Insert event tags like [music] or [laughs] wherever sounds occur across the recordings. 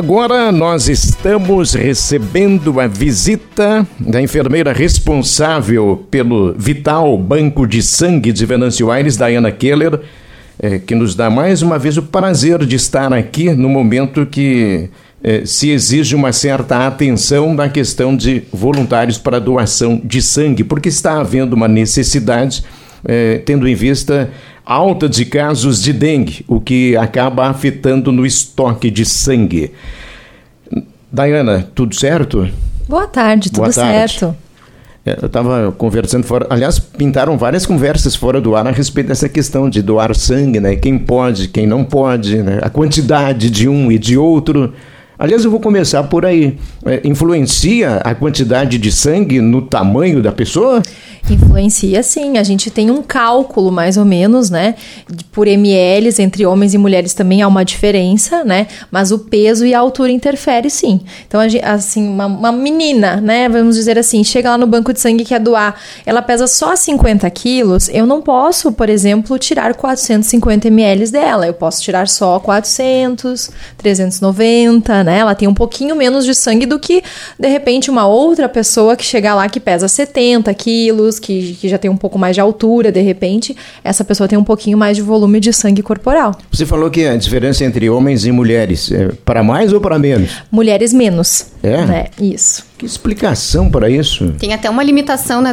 Agora nós estamos recebendo a visita da enfermeira responsável pelo Vital Banco de Sangue de Venâncio Aires, Diana Keller, é, que nos dá mais uma vez o prazer de estar aqui no momento que é, se exige uma certa atenção na questão de voluntários para doação de sangue, porque está havendo uma necessidade, é, tendo em vista alta de casos de dengue, o que acaba afetando no estoque de sangue. Dayana, tudo certo? Boa tarde, tudo Boa tarde. certo. É, eu estava conversando fora. Aliás, pintaram várias conversas fora do ar a respeito dessa questão de doar sangue, né? Quem pode, quem não pode, né? A quantidade de um e de outro. Aliás, eu vou começar por aí. É, influencia a quantidade de sangue no tamanho da pessoa? Influencia sim. A gente tem um cálculo, mais ou menos, né? Por ml entre homens e mulheres também há uma diferença, né? Mas o peso e a altura interfere sim. Então, assim, uma, uma menina, né? Vamos dizer assim, chega lá no banco de sangue e quer doar, ela pesa só 50 quilos, eu não posso, por exemplo, tirar 450 ml dela. Eu posso tirar só 400, 390, né? Ela tem um pouquinho menos de sangue do que, de repente, uma outra pessoa que chega lá que pesa 70 quilos que, que já tem um pouco mais de altura, de repente, essa pessoa tem um pouquinho mais de volume de sangue corporal. Você falou que a diferença entre homens e mulheres é para mais ou para menos? Mulheres menos. É? Né? Isso. Que explicação para isso? Tem até uma limitação, né,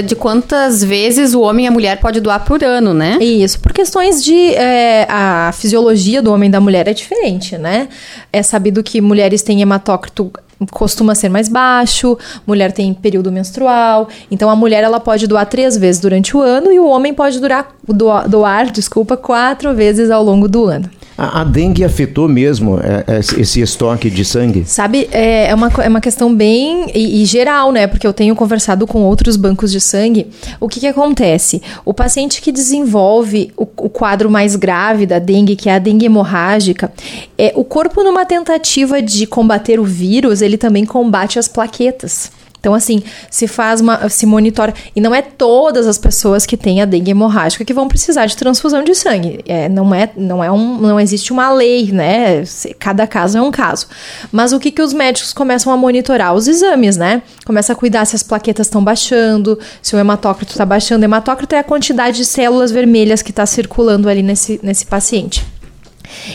de quantas vezes o homem e a mulher pode doar por ano, né? Isso, por questões de. É, a fisiologia do homem e da mulher é diferente, né? É sabido que mulheres têm hematócrito costuma ser mais baixo, mulher tem período menstrual, então a mulher ela pode doar três vezes durante o ano e o homem pode durar, doar, doar desculpa, quatro vezes ao longo do ano. A, a dengue afetou mesmo é, é, esse estoque de sangue? Sabe, é, é, uma, é uma questão bem e, e, geral, né? Porque eu tenho conversado com outros bancos de sangue. O que, que acontece? O paciente que desenvolve o, o quadro mais grave da dengue, que é a dengue hemorrágica, é, o corpo, numa tentativa de combater o vírus, ele também combate as plaquetas. Então, assim, se faz uma. se monitora. E não é todas as pessoas que têm a dengue hemorrágica que vão precisar de transfusão de sangue. É, não, é, não, é um, não existe uma lei, né? Cada caso é um caso. Mas o que, que os médicos começam a monitorar? Os exames, né? Começa a cuidar se as plaquetas estão baixando, se o hematócrito está baixando. O hematócrito é a quantidade de células vermelhas que está circulando ali nesse, nesse paciente.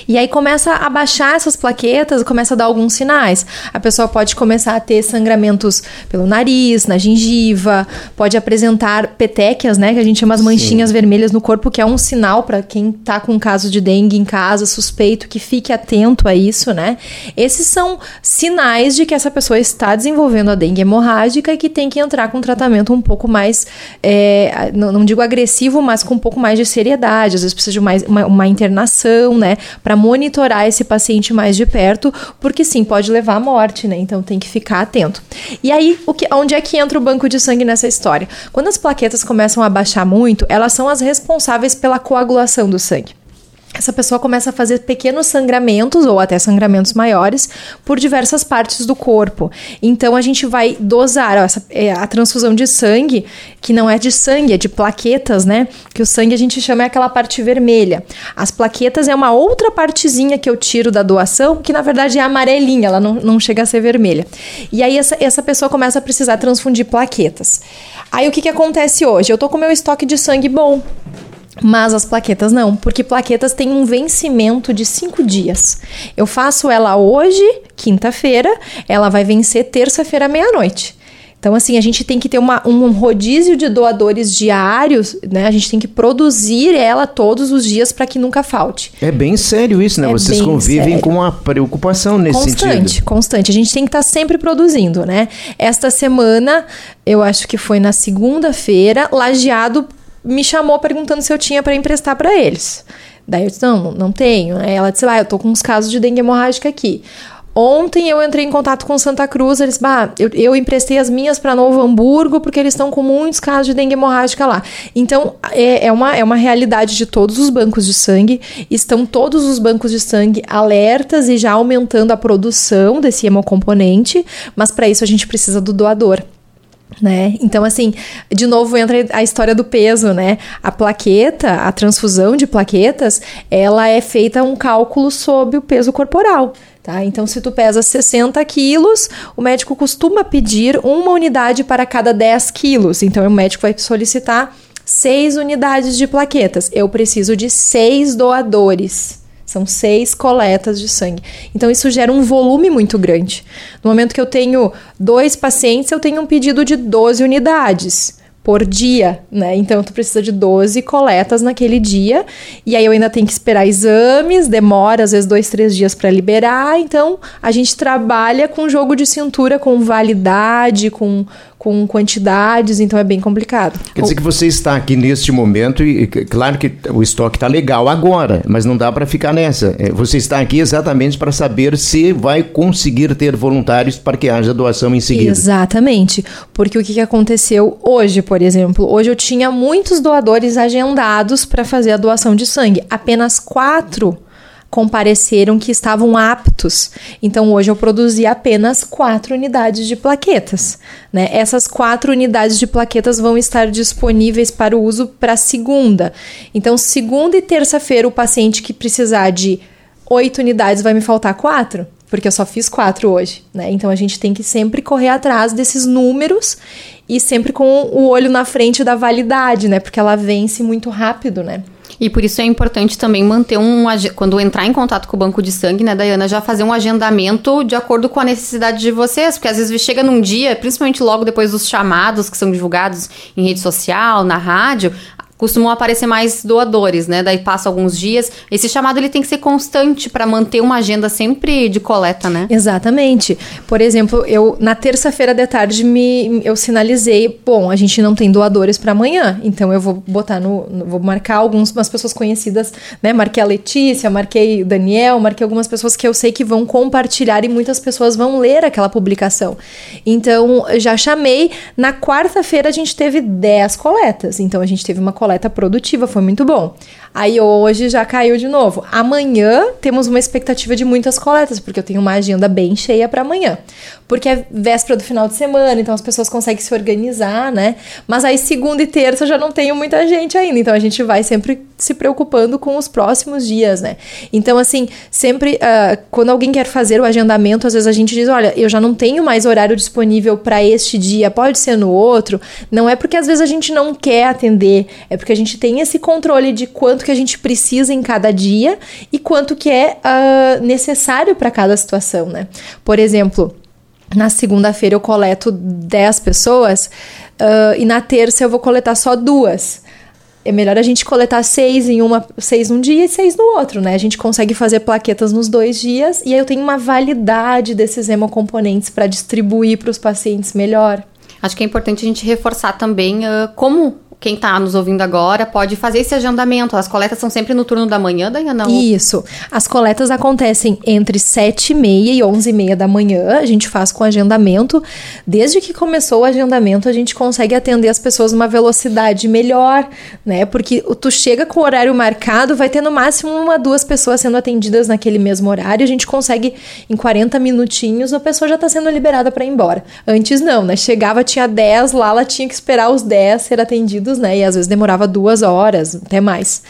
E aí começa a baixar essas plaquetas, começa a dar alguns sinais. A pessoa pode começar a ter sangramentos pelo nariz, na gengiva, pode apresentar petequias, né, que a gente chama as manchinhas Sim. vermelhas no corpo, que é um sinal para quem está com um caso de dengue em casa, suspeito, que fique atento a isso, né? Esses são sinais de que essa pessoa está desenvolvendo a dengue hemorrágica e que tem que entrar com um tratamento um pouco mais, é, não, não, digo agressivo, mas com um pouco mais de seriedade. Às vezes precisa de mais, uma, uma internação, né? Para monitorar esse paciente mais de perto, porque sim, pode levar à morte, né? Então tem que ficar atento. E aí, o que, onde é que entra o banco de sangue nessa história? Quando as plaquetas começam a baixar muito, elas são as responsáveis pela coagulação do sangue essa pessoa começa a fazer pequenos sangramentos ou até sangramentos maiores por diversas partes do corpo. Então a gente vai dosar ó, essa, é, a transfusão de sangue, que não é de sangue, é de plaquetas, né? Que o sangue a gente chama é aquela parte vermelha. As plaquetas é uma outra partezinha que eu tiro da doação, que na verdade é amarelinha, ela não, não chega a ser vermelha. E aí essa, essa pessoa começa a precisar transfundir plaquetas. Aí o que, que acontece hoje? Eu tô com meu estoque de sangue bom. Mas as plaquetas não, porque plaquetas têm um vencimento de cinco dias. Eu faço ela hoje, quinta-feira, ela vai vencer terça-feira meia-noite. Então, assim, a gente tem que ter uma, um rodízio de doadores diários, né? A gente tem que produzir ela todos os dias para que nunca falte. É bem sério isso, né? É Vocês convivem sério. com uma preocupação nesse constante, sentido. Constante, constante. A gente tem que estar tá sempre produzindo, né? Esta semana, eu acho que foi na segunda-feira, lajeado me chamou perguntando se eu tinha para emprestar para eles. Daí eu disse, não, não tenho. Aí ela disse, ah, eu tô com uns casos de dengue hemorrágica aqui. Ontem eu entrei em contato com Santa Cruz, eles, bah, eu, eu emprestei as minhas para Novo Hamburgo porque eles estão com muitos casos de dengue hemorrágica lá. Então, é, é, uma, é uma realidade de todos os bancos de sangue. Estão todos os bancos de sangue alertas e já aumentando a produção desse hemocomponente, mas para isso a gente precisa do doador. Né? Então, assim, de novo entra a história do peso, né? A plaqueta, a transfusão de plaquetas, ela é feita um cálculo sobre o peso corporal. Tá? Então, se tu pesa 60 quilos, o médico costuma pedir uma unidade para cada 10 quilos. Então, o médico vai solicitar 6 unidades de plaquetas. Eu preciso de 6 doadores. São seis coletas de sangue. Então, isso gera um volume muito grande. No momento que eu tenho dois pacientes, eu tenho um pedido de 12 unidades por dia, né? Então tu precisa de 12 coletas naquele dia. E aí eu ainda tenho que esperar exames, demora às vezes dois, três dias para liberar. Então a gente trabalha com jogo de cintura, com validade, com com quantidades, então é bem complicado. Quer dizer que você está aqui neste momento e, claro que o estoque está legal agora, mas não dá para ficar nessa. É, você está aqui exatamente para saber se vai conseguir ter voluntários para que haja doação em seguida. Exatamente, porque o que aconteceu hoje, por exemplo, hoje eu tinha muitos doadores agendados para fazer a doação de sangue, apenas quatro compareceram que estavam aptos. Então hoje eu produzi apenas quatro unidades de plaquetas. Né? Essas quatro unidades de plaquetas vão estar disponíveis para o uso para segunda. Então, segunda e terça-feira, o paciente que precisar de oito unidades vai me faltar quatro porque eu só fiz quatro hoje, né? Então a gente tem que sempre correr atrás desses números e sempre com o olho na frente da validade, né? Porque ela vence muito rápido, né? E por isso é importante também manter um. Quando entrar em contato com o banco de sangue, né, Dayana, já fazer um agendamento de acordo com a necessidade de vocês. Porque às vezes chega num dia, principalmente logo depois dos chamados que são divulgados em rede social, na rádio, costumam aparecer mais doadores, né? Daí passa alguns dias. Esse chamado ele tem que ser constante para manter uma agenda sempre de coleta, né? Exatamente. Por exemplo, eu na terça-feira de tarde me eu sinalizei, bom, a gente não tem doadores para amanhã, então eu vou botar no, no vou marcar algumas pessoas conhecidas, né? Marquei a Letícia, marquei o Daniel, marquei algumas pessoas que eu sei que vão compartilhar e muitas pessoas vão ler aquela publicação. Então, já chamei. Na quarta-feira a gente teve 10 coletas. Então a gente teve uma coleta coleta produtiva, foi muito bom. Aí hoje já caiu de novo. Amanhã temos uma expectativa de muitas coletas, porque eu tenho uma agenda bem cheia para amanhã. Porque é véspera do final de semana, então as pessoas conseguem se organizar, né? Mas aí segunda e terça já não tenho muita gente ainda, então a gente vai sempre se preocupando com os próximos dias, né? Então, assim, sempre uh, quando alguém quer fazer o agendamento, às vezes a gente diz: olha, eu já não tenho mais horário disponível para este dia, pode ser no outro. Não é porque às vezes a gente não quer atender, é porque a gente tem esse controle de quanto que a gente precisa em cada dia e quanto que é uh, necessário para cada situação, né? Por exemplo, na segunda-feira eu coleto 10 pessoas uh, e na terça eu vou coletar só duas é melhor a gente coletar seis em uma, seis num dia e seis no outro, né? A gente consegue fazer plaquetas nos dois dias e aí eu tenho uma validade desses hemocomponentes para distribuir para os pacientes melhor. Acho que é importante a gente reforçar também uh, como quem está nos ouvindo agora pode fazer esse agendamento. As coletas são sempre no turno da manhã, Dayana? Isso. As coletas acontecem entre 7 e meia e 11 e meia da manhã. A gente faz com agendamento. Desde que começou o agendamento, a gente consegue atender as pessoas numa velocidade melhor, né? Porque tu chega com o horário marcado, vai ter no máximo uma, duas pessoas sendo atendidas naquele mesmo horário. A gente consegue, em 40 minutinhos, a pessoa já está sendo liberada para ir embora. Antes não, né? Chegava, tinha 10 lá, ela tinha que esperar os 10 ser atendidos né? E às vezes demorava duas horas, até mais.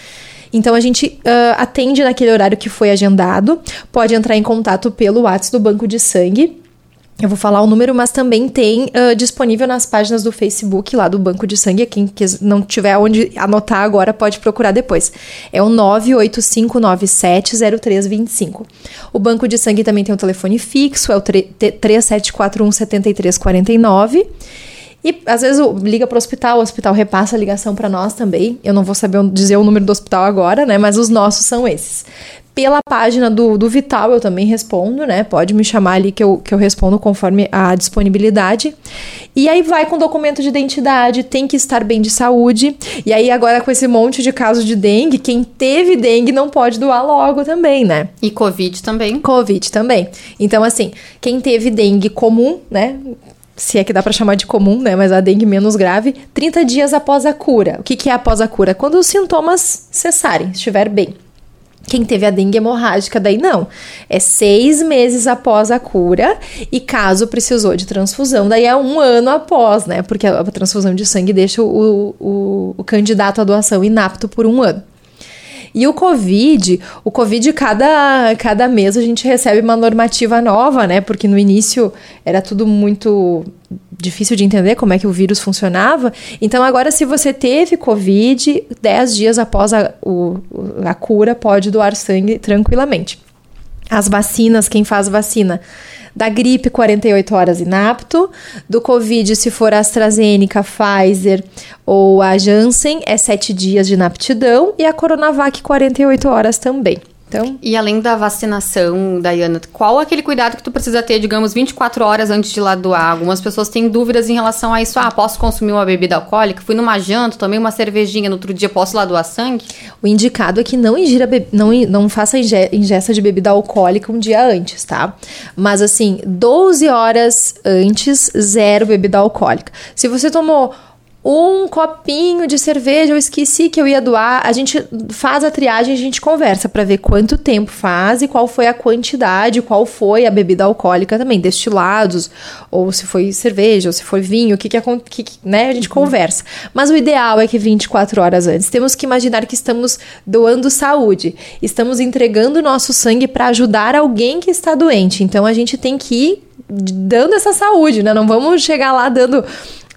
Então a gente uh, atende naquele horário que foi agendado, pode entrar em contato pelo WhatsApp do banco de sangue. Eu vou falar o número, mas também tem uh, disponível nas páginas do Facebook lá do Banco de Sangue. Quem não tiver onde anotar agora pode procurar depois. É o 985970325. O Banco de Sangue também tem o telefone fixo, é o 3741 7349. E às vezes liga para o hospital, o hospital repassa a ligação para nós também. Eu não vou saber dizer o número do hospital agora, né? Mas os nossos são esses. Pela página do, do Vital eu também respondo, né? Pode me chamar ali que eu, que eu respondo conforme a disponibilidade. E aí vai com documento de identidade, tem que estar bem de saúde. E aí agora com esse monte de casos de dengue, quem teve dengue não pode doar logo também, né? E Covid também. Covid também. Então, assim, quem teve dengue comum, né? Se é que dá para chamar de comum, né, mas a dengue menos grave, 30 dias após a cura. O que, que é após a cura? Quando os sintomas cessarem, estiver bem. Quem teve a dengue hemorrágica, daí não. É seis meses após a cura e caso precisou de transfusão, daí é um ano após, né? Porque a transfusão de sangue deixa o, o, o candidato à doação inapto por um ano. E o Covid, o Covid, cada, cada mês a gente recebe uma normativa nova, né? Porque no início era tudo muito difícil de entender como é que o vírus funcionava. Então, agora, se você teve Covid, 10 dias após a, o, a cura, pode doar sangue tranquilamente. As vacinas, quem faz vacina da gripe, 48 horas inapto. Do Covid, se for AstraZeneca, Pfizer ou a Janssen, é 7 dias de inaptidão. E a Coronavac, 48 horas também. Então... E além da vacinação, Dayana, qual aquele cuidado que tu precisa ter, digamos, 24 horas antes de lá doar? Algumas pessoas têm dúvidas em relação a isso. Ah, posso consumir uma bebida alcoólica? Fui numa janta, tomei uma cervejinha, no outro dia posso lá doar sangue? O indicado é que não ingira não, não faça ingesta de bebida alcoólica um dia antes, tá? Mas assim, 12 horas antes, zero bebida alcoólica. Se você tomou um copinho de cerveja, eu esqueci que eu ia doar. A gente faz a triagem, a gente conversa para ver quanto tempo faz e qual foi a quantidade, qual foi a bebida alcoólica também, destilados, ou se foi cerveja, ou se foi vinho, o que que, que, que né? A gente uhum. conversa. Mas o ideal é que 24 horas antes. Temos que imaginar que estamos doando saúde, estamos entregando nosso sangue para ajudar alguém que está doente. Então a gente tem que ir dando essa saúde, né? Não vamos chegar lá dando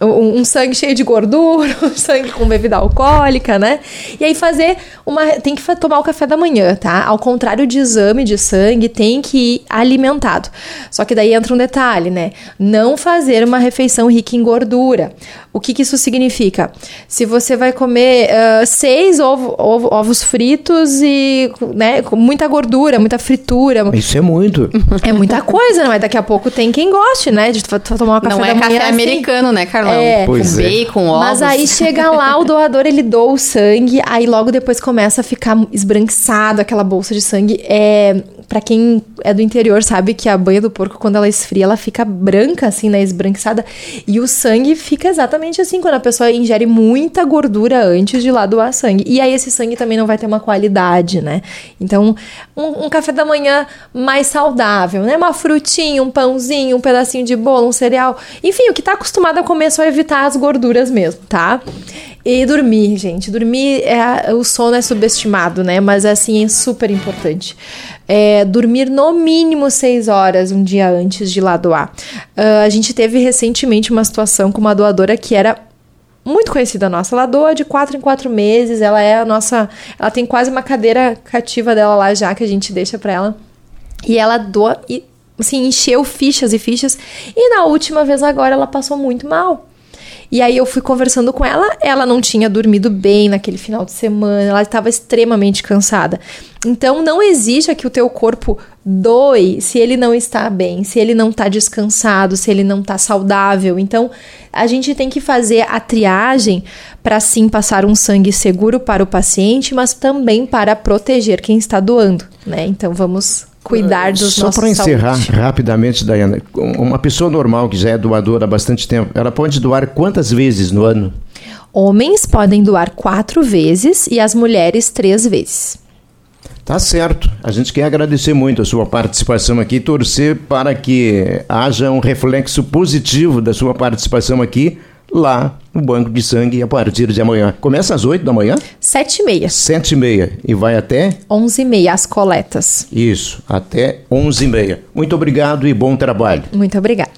um, um, sangue cheio de gordura, [laughs] um sangue com bebida alcoólica, né? E aí fazer uma. Tem que tomar o café da manhã, tá? Ao contrário de exame de sangue, tem que ir alimentado. Só que daí entra um detalhe, né? Não fazer uma refeição rica em gordura. O que, que isso significa? Se você vai comer uh, seis ovo, ovo, ovos fritos e né, com muita gordura, muita fritura. Isso é muito. É muita coisa, mas daqui a pouco tem quem goste, né? De tomar um café Não é café assim. americano, né, Carlão? É, pois com é. bacon, ovos. Mas aí chega lá, o doador, ele doa o sangue, aí logo depois começa a ficar esbranquiçado aquela bolsa de sangue. É, para quem é do interior sabe que a banha do porco, quando ela esfria, ela fica branca, assim, né? Esbranquiçada. E o sangue fica exatamente assim, quando a pessoa ingere muita gordura antes de lá doar sangue. E aí esse sangue também não vai ter uma qualidade, né? Então, um, um café da manhã mais saudável, né? Uma frutinha, um pãozinho, um pedacinho de bolo, um cereal. Enfim, o que tá acostumado a comer é só evitar as gorduras mesmo, tá? E dormir, gente. Dormir, é, o sono é subestimado, né? Mas assim, é super importante. É, dormir no mínimo seis horas um dia antes de lá doar. Uh, a gente teve recentemente uma situação com uma doadora que era muito conhecida nossa. Ela doa de quatro em quatro meses. Ela é a nossa. Ela tem quase uma cadeira cativa dela lá já que a gente deixa pra ela. E ela doa e assim, encheu fichas e fichas. E na última vez agora ela passou muito mal. E aí eu fui conversando com ela, ela não tinha dormido bem naquele final de semana, ela estava extremamente cansada. Então não exija que o teu corpo doe se ele não está bem, se ele não está descansado, se ele não está saudável. Então a gente tem que fazer a triagem para sim passar um sangue seguro para o paciente, mas também para proteger quem está doando, né? Então vamos cuidar dos Só para encerrar saúde. rapidamente, Dayana, uma pessoa normal que já é doadora há bastante tempo, ela pode doar quantas vezes no ano? Homens podem doar quatro vezes e as mulheres três vezes. Tá certo. A gente quer agradecer muito a sua participação aqui torcer para que haja um reflexo positivo da sua participação aqui lá no Banco de Sangue a partir de amanhã. Começa às 8 da manhã? 7 e meia. 7 e meia. E vai até? 11 e meia, as coletas. Isso, até 11 e meia. Muito obrigado e bom trabalho. Muito obrigada.